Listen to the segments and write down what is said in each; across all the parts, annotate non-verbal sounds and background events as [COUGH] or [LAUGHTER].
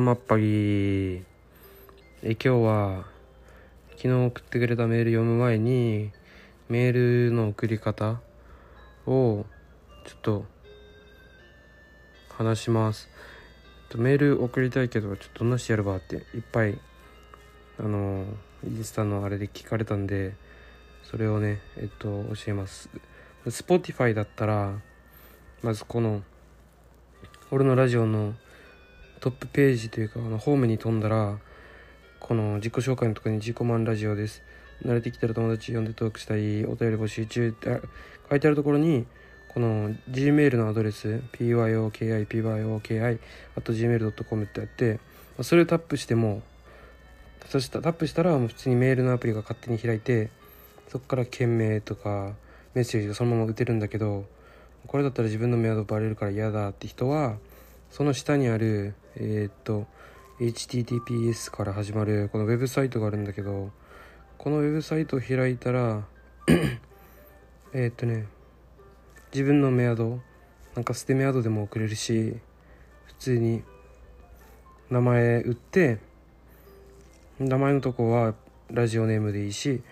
マッパギーえ今日は昨日送ってくれたメール読む前にメールの送り方をちょっと話します。メール送りたいけどちょっとどんなしやるばっていっぱいあのインスタのあれで聞かれたんでそれをねえっと教えます。Spotify だったらまずこの俺のラジオのトップページというかあのホームに飛んだらこの自己紹介のところに自己満ラジオです。慣れてきたら友達呼んでトークしたいお便り募集中って書いてあるところにこの Gmail のアドレス pyoki.pyoki.gmail.com ってやってそれをタップしてもそしたタップしたらもう普通にメールのアプリが勝手に開いてそこから件名とかメッセージがそのまま打てるんだけどこれだったら自分のメアドバレるから嫌だって人はその下にあるえー、っと HTTPS から始まるこのウェブサイトがあるんだけどこのウェブサイトを開いたら [COUGHS] えっとね自分のメアドなんか捨てメアドでも送れるし普通に名前打って名前のとこはラジオネームでいいし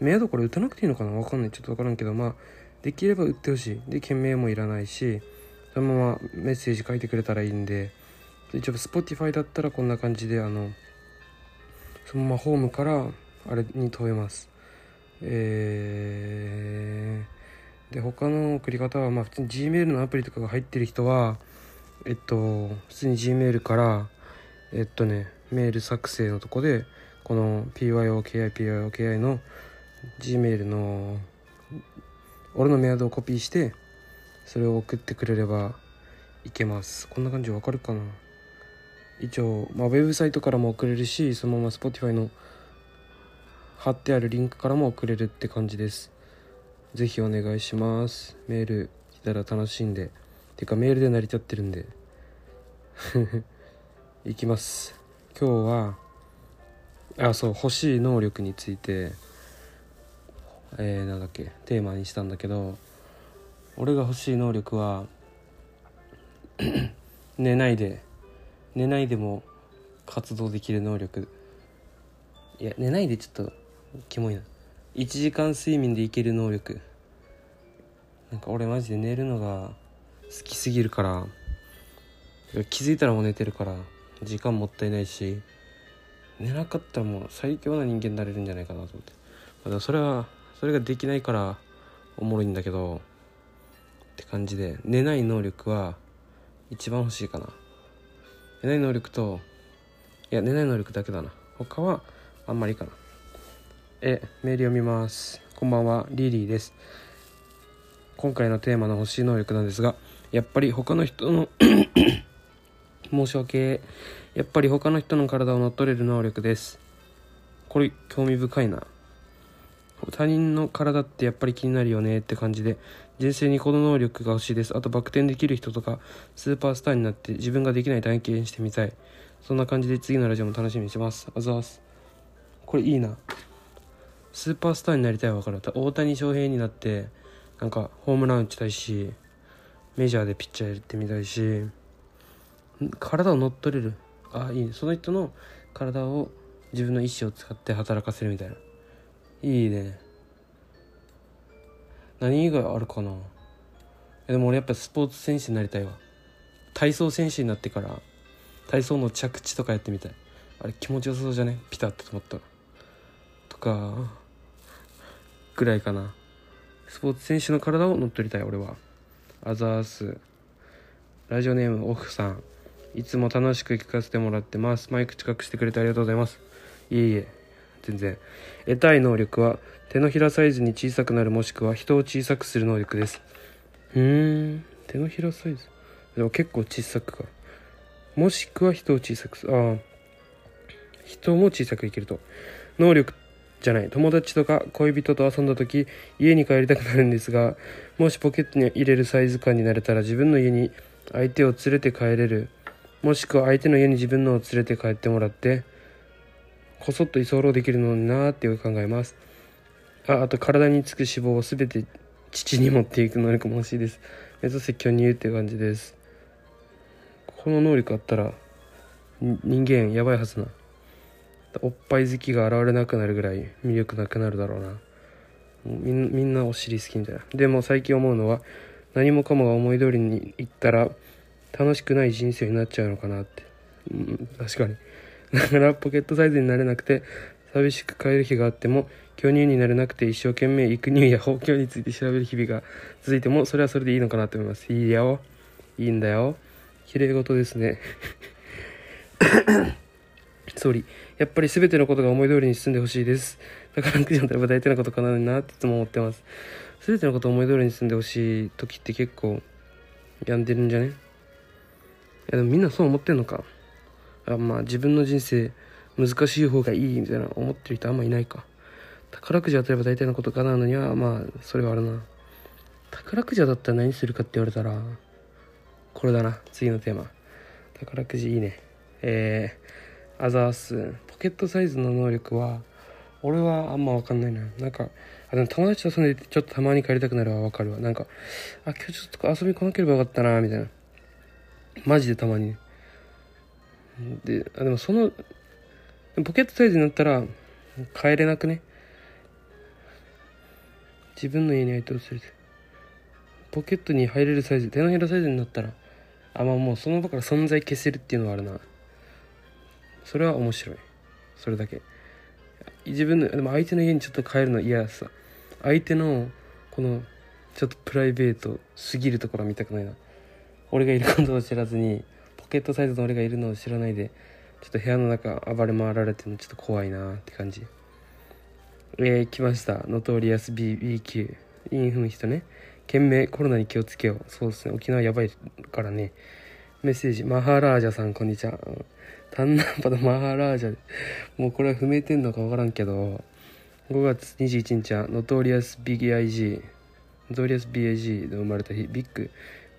メアドこれ打たなくていいのかな？わかんない。ちょっとわからんけどまあできれば打ってほしい。で件名もいらないしそのままメッセージ書いてくれたらいいんで。一応 Spotify だったらこんな感じであのそのままホームからあれに飛べます。えー、で他の送り方はまあ普通に Gmail のアプリとかが入ってる人はえっと普通に Gmail からえっとねメール作成のとこでこの PYOKIPYOKI の Gmail の俺のメアドをコピーしてそれを送ってくれればいけます。こんな感じわかるかな？一応、まあ、ウェブサイトからも送れるしそのまま Spotify の貼ってあるリンクからも送れるって感じです。是非お願いします。メール来たら楽しんで。てかメールで成り立ってるんで。[LAUGHS] いきます。今日はあそう欲しい能力についてえー、なんだっけ？テーマにしたんだけど俺が欲しい能力は [COUGHS] 寝ないで寝ないでも活動できる能力。いや寝ないでちょっとキモいな。1時間睡眠でいける能力。なんか俺マジで寝るのが好きすぎるから。気づいたらもう寝てるから。時間もったいないし。寝なかったらもう最強な人間になれるんじゃないかなと思って。だそれはそれができないからおもろいんだけど。って感じで寝ない能力は一番欲しいかな。寝ない能力といや寝ない能力だけだな。他はあんまりかな。えメール読みます。こんばんは。リリーです。今回のテーマの欲しい能力なんですがやっぱり他の人の [COUGHS] 申し訳やっぱり他の人の体を乗っ取れる能力です。これ興味深いな。他人の体ってやっぱり気になるよねって感じで人生にこの能力が欲しいです。あとバク転できる人とかスーパースターになって自分ができない体験してみたい。そんな感じで次のラジオも楽しみにしてます。あざーす。これいいな。スーパースターになりたいわかる。大谷翔平になってなんかホームラン打ちたいしメジャーでピッチャーやってみたいし体を乗っ取れる。あいいね。その人の体を自分の意思を使って働かせるみたいな。いいね。何以外あるかな？でも俺やっぱスポーツ選手になりたいわ。体操選手になってから体操の着地とかやってみたい。あれ気持ちよさそうじゃね？ピタッと止まったら。とかぐらいかな。スポーツ選手の体を乗っ取りたい俺は。アザース。ラジオネームオフさん。いつも楽しく聞かせてもらってます。マイク近くしてくれてありがとうございます。いえいえ。全然。得たい能力は手のひらサイズに小さくなるもしくは人を小さくする能力です。うーん。手のひらサイズ？でも結構小さくか。もしくは人を小さくす。るああ人も小さく生きると。能力じゃない。友達とか恋人と遊んだ時家に帰りたくなるんですがもしポケットに入れるサイズ感になれたら自分の家に相手を連れて帰れる。もしくは相手の家に自分のを連れて帰ってもらってこそっと居候できるのになってよく考えます。ああと体につく脂肪を全て父に持っていく能力も欲しいです。目指せ巨乳っていう感じです。この能力あったら人間やばいはずな。おっぱい好きが現れなくなるぐらい魅力なくなるだろうな。みんなお尻好きみたいな。でも最近思うのは何もかもが思い通りにいったら楽しくない人生になっちゃうのかなって、うん、確かに。だからポケットサイズになれなくて寂しく帰る日があっても巨乳になれなくて一生懸命育乳や放教について調べる日々が続いてもそれはそれでいいのかなと思います。いいよ。いいんだよ。綺麗事ですね。[COUGHS] 総理やっぱり全てのことが思い通りに進んでほしいです。だからクジャンといえば大体のことかなのになっていつも思ってます。全てのことを思い通りに進んでほしい時って結構病んでるんじゃね？いやでもみんなそう思ってんのか。あまあ自分の人生難しい方がいいみたいな思ってる人あんまいないか。宝くじ当たれば大体のことかなのにはまあそれはあるな。宝くじ当たったら何するかって言われたらこれだな。次のテーマ。宝くじいいね。えー、アザースポケットサイズの能力は俺はあんま分かんないな。なんかあでも友達と遊んでてちょっとたまに帰りたくなるは分かるわ。なんかあ今日ちょっと遊び来なければよかったなみたいな。マジでたまに。であでもそのポケットサイズになったら帰れなくね？自分の家に相手を連れてポケットに入れるサイズ手のひらサイズになったらあまあもうその場から存在消せるっていうのはあるな。それは面白い。それだけ。自分のでも相手の家にちょっと帰るの嫌さ。相手のこのちょっとプライベートすぎるところは見たくないな。俺がいることを知らずにケットサイズの俺がいるのを知らないでちょっと部屋の中暴れ回られてるのちょっと怖いなって感じ。えー、来ました。 Notorious BBQ 韻踏む人ね。県民コロナに気をつけよう。そうですね。沖縄やばいからね。メッセージ。マハラージャさんこんにちは。タンナーパと [LAUGHS] マハラージャ。もうこれは踏めてんのか分からんけど。5月21日はノトリアス BIG ノトリアス BIG で生まれた日。ビッグ。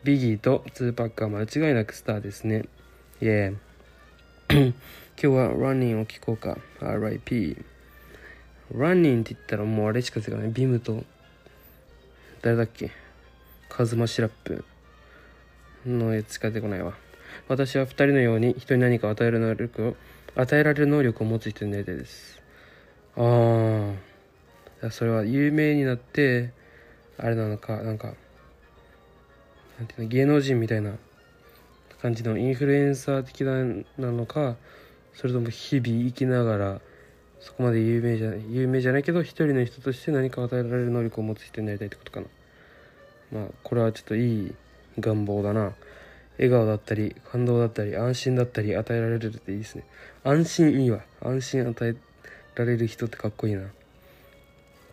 ビギーと2Pac は間違いなくスターですね。イエー今日は Runnin' を聞こうか。RIP ランニングって言ったらもうあれしか出てこない。 BIM と誰だっけ？カズマシラップ。のやつしか出てこないわ。私は2人のように人に何か与える能力を与えられる能力を持つ人になりたいです。ああそれは有名になってあれなのかなんかなんていうの芸能人みたいな感じのインフルエンサー的なのかそれとも日々生きながらそこまで有名じゃない有名じゃないけど一人の人として何か与えられる能力を持つ人になりたいってことかな。まあこれはちょっといい願望だな。笑顔だったり感動だったり安心だったり与えられるっていいですね。安心いいわ。安心与えられる人ってかっこいいな。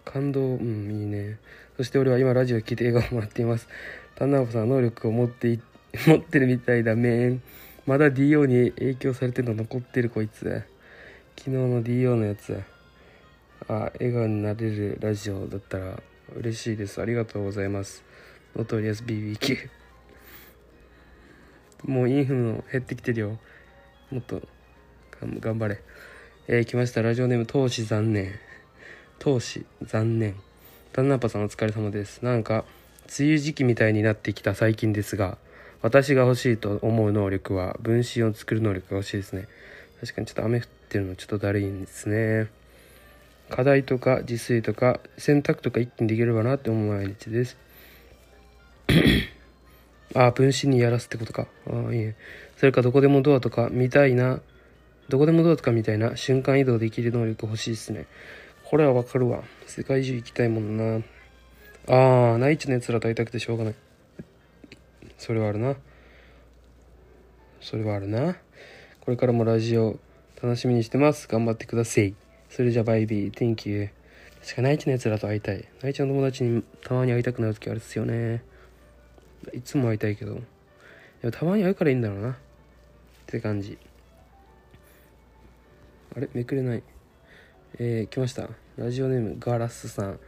感動うんいいね。そして俺は今ラジオ聴いて笑顔もらっています。丹直さん能力を持って [LAUGHS] 持ってるみたいだめん。まだ DO に影響されてるの残ってるこいつ。昨日の DO のやつ。あ笑顔になれるラジオだったら。嬉しいです。ありがとうございます。ノトリアス BBQ もうインフムの減ってきてるよ。もっと。頑張れ。えー、来ました。ラジオネーム投資残念。投資残念。タンナーパさんお疲れ様です。なんか梅雨時期みたいになってきた最近ですが私が欲しいと思う能力は分身を作る能力が欲しいですね。確かにちょっと雨降ってるのちょっとだるいんですね。課題とか自炊とか洗濯とか一気にできればなって思う毎日です。[COUGHS] あ分身にやらすってことか。ああいいね。それかどこでもドアとか見たいなどこでもドアとかみたいな瞬間移動できる能力欲しいですね。これはわかるわ。世界中行きたいもんな。ああ内地のやつらと会いたくてしょうがないそれはあるなそれはあるなこれからもラジオ楽しみにしてます。頑張ってください。それじゃバイビー。Thank you. 確か内地のやつらと会いたい。内地の友達にたまに会いたくなる時あるっすよね。いつも会いたいけど。でもたまに会うからいいんだろうな。って感じ。あれ？めくれないえー、来ましたラジオネームガラスさん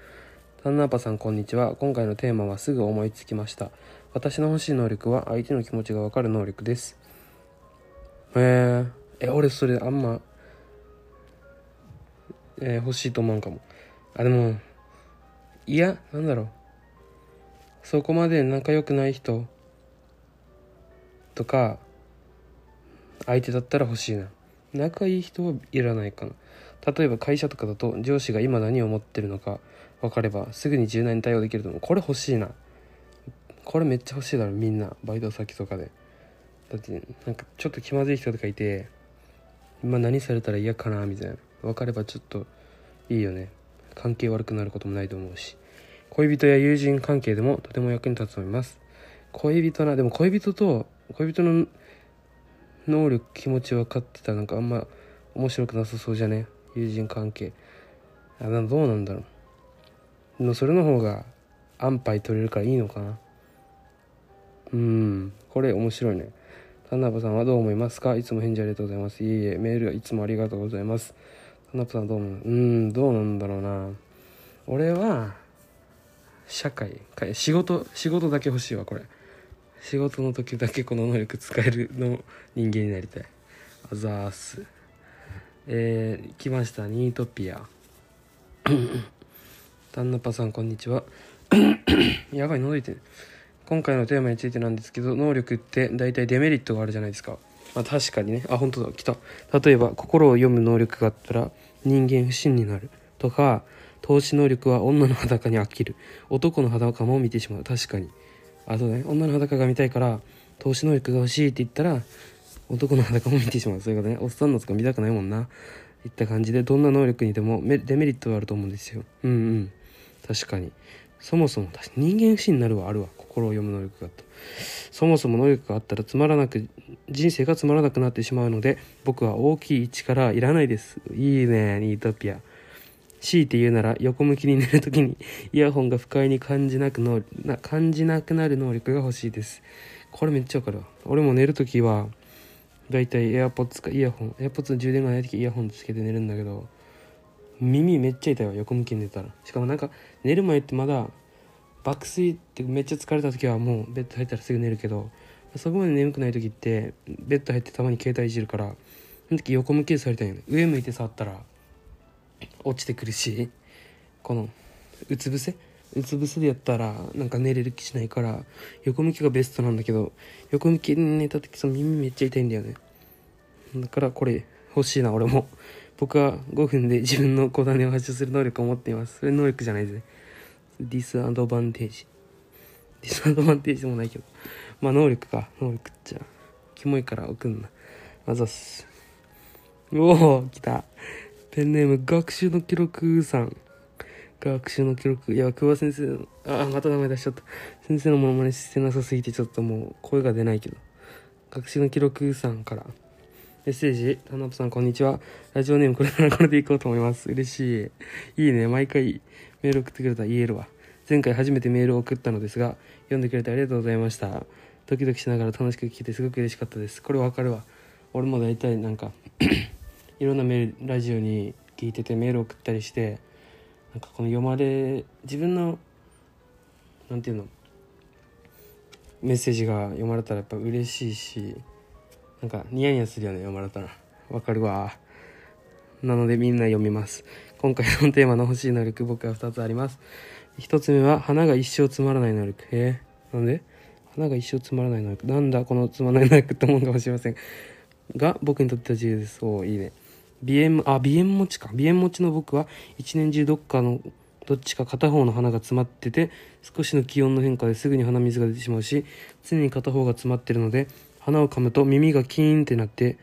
タンナーパさんこんにちは。今回のテーマはすぐ思いつきました。私の欲しい能力は相手の気持ちがわかる能力です。へええ俺それあんまえー、欲しいと思うかも。あでもいやなんだろう。そこまで仲良くない人とか相手だったら欲しいな。仲いい人はいらないかな。例えば会社とかだと上司が今何を思ってるのか分かればすぐに柔軟に対応できると思う。これ欲しいな。これめっちゃ欲しいだろみんな。バイト先とかで。だってなんかちょっと気まずい人とかいて今何されたら嫌かなみたいな。分かればちょっといいよね。関係悪くなることもないと思うし。恋人や友人関係でもとても役に立つと思います。恋人なでも恋人と恋人の能力気持ち分かってたらなんかあんま面白くなさそうじゃね？友人関係。あどうなんだろう。でもそれの方が安牌取れるからいいのかな。うん。これ面白いね。田辺さんはどう思いますか？いつも返事ありがとうございます。いえいえ。メールはいつもありがとうございます。田辺さんどう思う？うんどうなんだろうな。俺は社会。仕事仕事だけ欲しいわこれ。仕事の時だけこの能力使えるの人間になりたい。あざーす。えー、来ました。ニートピア。旦那パさんこんにちは。[COUGHS] やばい喉いて今回のテーマについてなんですけど能力って大体デメリットがあるじゃないですか。まあ確かにね。あ本当だ。来た。例えば心を読む能力があったら人間不信になる。とか投資能力は女の裸に飽きる。男の裸も見てしまう。確かに。あとね。女の裸が見たいから投資能力が欲しいって言ったら男の裸も見てしまう。そういうことね。おっさんのとか見たくないもんな。いった感じでどんな能力にでもデメリットがあると思うんですよ。うんうん。確かに。そもそも人間不信になるはあるわ。心を読む能力があった。そもそも能力があったらつまらなく人生がつまらなくなってしまうので僕は大きい力いらないです。いいねニートピア。強いて言うなら横向きに寝るときにイヤホンが不快に感じなくのな感じなくなる能力が欲しいです。これめっちゃわかるわ。俺も寝るときはだいたい AirPods かイヤホン。AirPods の充電がない時イヤホンつけて寝るんだけど耳めっちゃ痛いわ横向きに寝たら。しかもなんか寝る前ってまだ爆睡ってめっちゃ疲れた時はもうベッド入ったらすぐ寝るけどそこまで眠くない時ってベッド入ってたまに携帯いじるからその時横向きでされたいよ。ね上向いて触ったら落ちてくるしこのうつ伏せ？うつ伏せでやったらなんか寝れる気しないから横向きがベストなんだけど横向きで寝た時その耳めっちゃ痛いんだよね。だからこれ欲しいな俺も。僕は5分で自分の小種を発射する能力を持っていますそれ能力じゃないですねディスアドバンテージディスアドバンテージでもないけどまあ能力か能力っちゃキモいから送んなあざっすおお来たペンネーム学習の記録さん。学習の記録。いや、久保先生の、あ、また名前出しちゃった。先生のものまねしてなさすぎてちょっともう声が出ないけど。学習の記録さんから。メッセージ、田辺さんこんにちは。ラジオネームこれからこれでいこうと思います。嬉しい。いいね。毎回メール送ってくれたら言えるわ。前回初めてメールを送ったのですが、読んでくれてありがとうございました。ドキドキしながら楽しく聞けてすごく嬉しかったです。これわかるわ。俺も大体なんか [CLEARS THROAT] いろんなメールラジオに聞いててメール送ったりしてなんかこの読まれ自分のなんていうの？メッセージが読まれたらやっぱ嬉しいしなんかニヤニヤするよね読まれたら。わかるわ。なのでみんな読みます。今回のテーマの欲しい能力僕は2つあります。1つ目は花が一生つまらない能力。え、なんで？花が一生つまらない能力。なんだこのつまらない能力って思うかもしれません。が僕にとっては自由です。おいいね。鼻炎、あ、鼻炎持ちか。鼻炎持ちの僕は一年中どっかのどっちか片方の鼻が詰まってて少しの気温の変化ですぐに鼻水が出てしまうし常に片方が詰まってるので鼻を噛むと耳がキーンってなって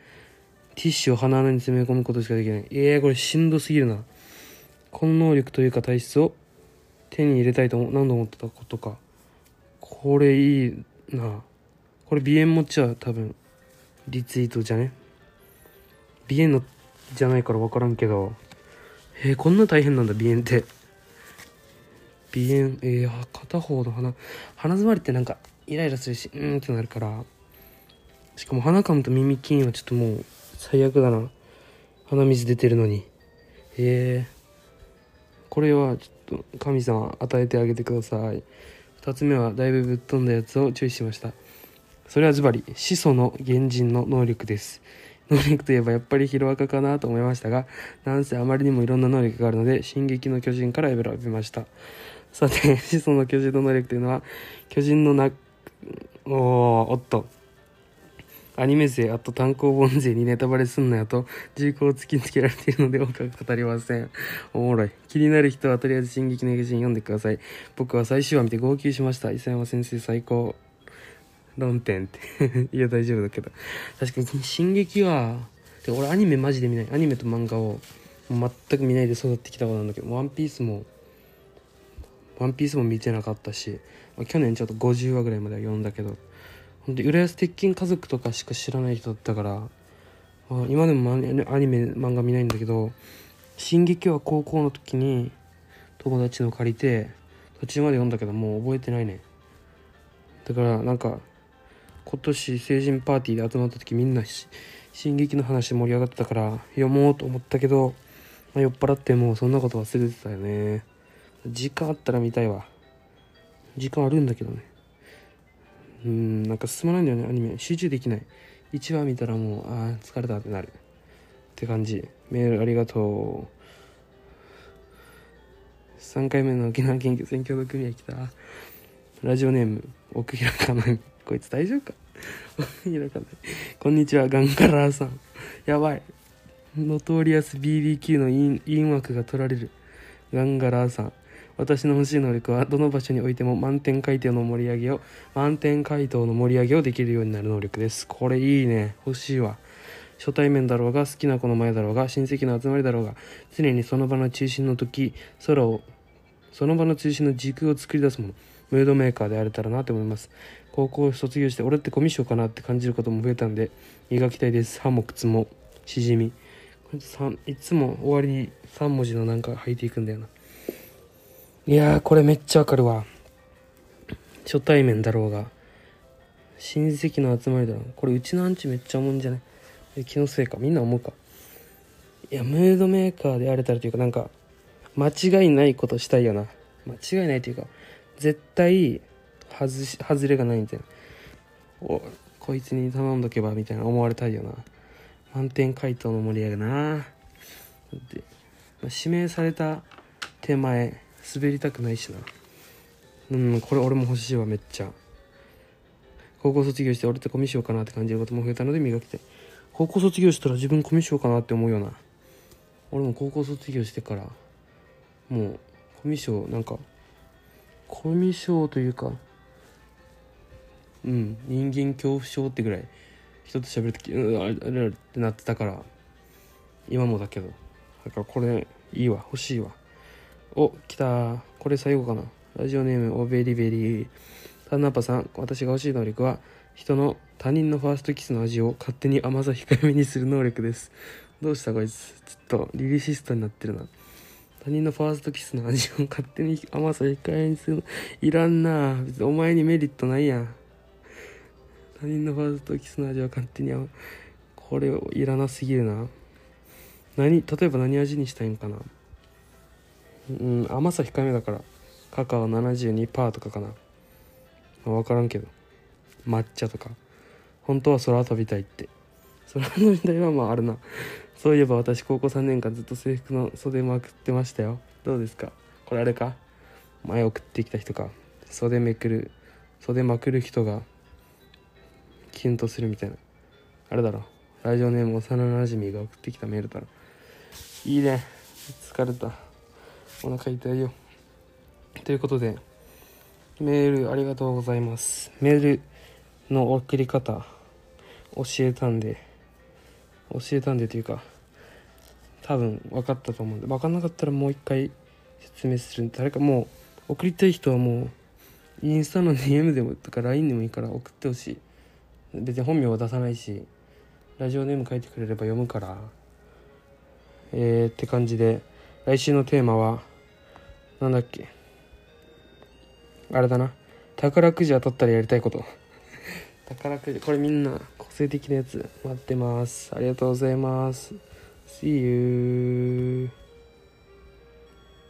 ティッシュを鼻穴に詰め込むことしかできない。えー、これしんどすぎるな。この能力というか体質を手に入れたいと何度思ってたことか。これいいな。これ鼻炎持ちは多分リツイートじゃね？鼻炎のじゃないから分からんけど。えー、こんな大変なんだ鼻炎って。鼻炎えー、片方の鼻。鼻詰まりってなんかイライラするしうーんってなるから。しかも鼻かむと耳筋はちょっともう最悪だな。鼻水出てるのに。ええ。これはちょっと神様与えてあげてください。2つ目はだいぶぶっ飛んだやつを注意しました。それはズバリ始祖の原人の能力です。能力といえばやっぱりヒロアカかなと思いましたがなんせあまりにもいろんな能力があるので「進撃の巨人」から選びました。さて始祖の巨人の能力というのは巨人のなおおっと。アニメ勢あと単行本勢にネタバレすんなよと重厚を突きつけられているので多くは語りません。おもろい。気になる人はとりあえず「進撃の巨人」読んでください。僕は最終話見て号泣しました。伊佐山先生最高。論点って。[LAUGHS] いや大丈夫だけど。確かに「進撃は」で俺アニメマジで見ない。アニメと漫画を全く見ないで育ってきた子なんだけど「ワンピースも「ワンピースも見てなかったし、去年ちょっと50話ぐらいまでは読んだけどほんで浦安鉄筋家族とかしか知らない人だったから、あ今でもアニメ漫画見ないんだけど「進撃」は高校の時に友達の借りて途中まで読んだけどもう覚えてないね。だからなんか今年成人パーティーで集まった時みんな進撃の話盛り上がってたから読もうと思ったけど、まあ酔っ払ってもうそんなこと忘れてたよね。時間あったら見たいわ。時間あるんだけどね。うんなんか進まないんだよねアニメ。集中できない。1話見たらもうあー疲れたってなる。って感じ。メールありがとう。3回目の沖縄県議選挙の組合来た。ラジオネーム奥平かなこいつ大丈夫か？[LAUGHS] 奥平かなこんにちはガンカラーさん。やばい。ノトリアス BBQ の陰陰枠が取られる。ガンガラーさん。私の欲しい能力はどの場所においても満点回答の盛り上げを満点回答の盛り上げをできるようになる能力です。これいいね。欲しいわ。初対面だろうが好きな子の前だろうが親戚の集まりだろうが常にその場の中心の時空をその場の中心の軸を作り出すもの。ムードメーカーであれたらなと思います。高校卒業して俺ってコミュ障かなって感じることも増えたんで磨きたいです。歯も靴もしじみ。いつも終わりに3文字のなんか入っていくんだよな。いやーこれめっちゃわかるわ。初対面だろうが。親戚の集まりだろうこれうちのアンチめっちゃ思うんじゃない？気のせいか。みんな思うか？いやムードメーカーであれたらというかなんか間違いないことしたいよな。間違いないというか絶対外し外れがないみたいな。おこいつに頼んどけばみたいな思われたいよな。満点回答の盛り上げな。で、まあ指名された手前滑りたくないしな。うんこれ俺も欲しいわめっちゃ。高校卒業して俺ってコミュ障かなって感じることも増えたので磨きたい高校卒業したら自分コミュ障かなって思うような。俺も高校卒業してからもうコミュ障なんかコミュ障というかうん人間恐怖症ってぐらい人と喋るときうんあれあれってなってたから今もだけど。だからこれいいわ欲しいわ。お来た。これ最後かな。ラジオネームおベリベリ。ータンナパさん私が欲しい能力は人の他人のファーストキスの味を勝手に甘さ控えめにする能力です。どうしたこいつ？ちょっとリリシストになってるな。他人のファーストキスの味を勝手に甘さ控えめにするいらんな。別にお前にメリットないやん。他人のファーストキスの味は勝手に甘これいらなすぎるな。何例えば何味にしたいんかな。うん甘さ控えめだから。カカオ72%とかかな、まあ、分からんけど。抹茶とか。本当は空飛びたいって。空飛びたいはまああるな。そういえば私高校3年間ずっと制服の袖まくってましたよ。どうですか？これあれか？前送ってきた人か。袖めくる袖まくる人がキュンとするみたいな。あれだろ。ラジオネーム幼なじみが送ってきたメールだろ。いいね。疲れた。お腹痛いよ。ということでメールありがとうございます。メールの送り方教えたんで教えたんでというか多分分かったと思うんで分かんなかったらもう一回説明する。んで誰かもう送りたい人はもうインスタの DM でもとか LINE でもいいから送ってほしい。別に本名は出さないしラジオネーム書いてくれれば読むから。えー、って感じで来週のテーマはなんだっけ？あれだな。宝くじ当たったらやりたいこと。[LAUGHS] 宝くじ。これみんな個性的なやつ。待ってます。ありがとうございます。See you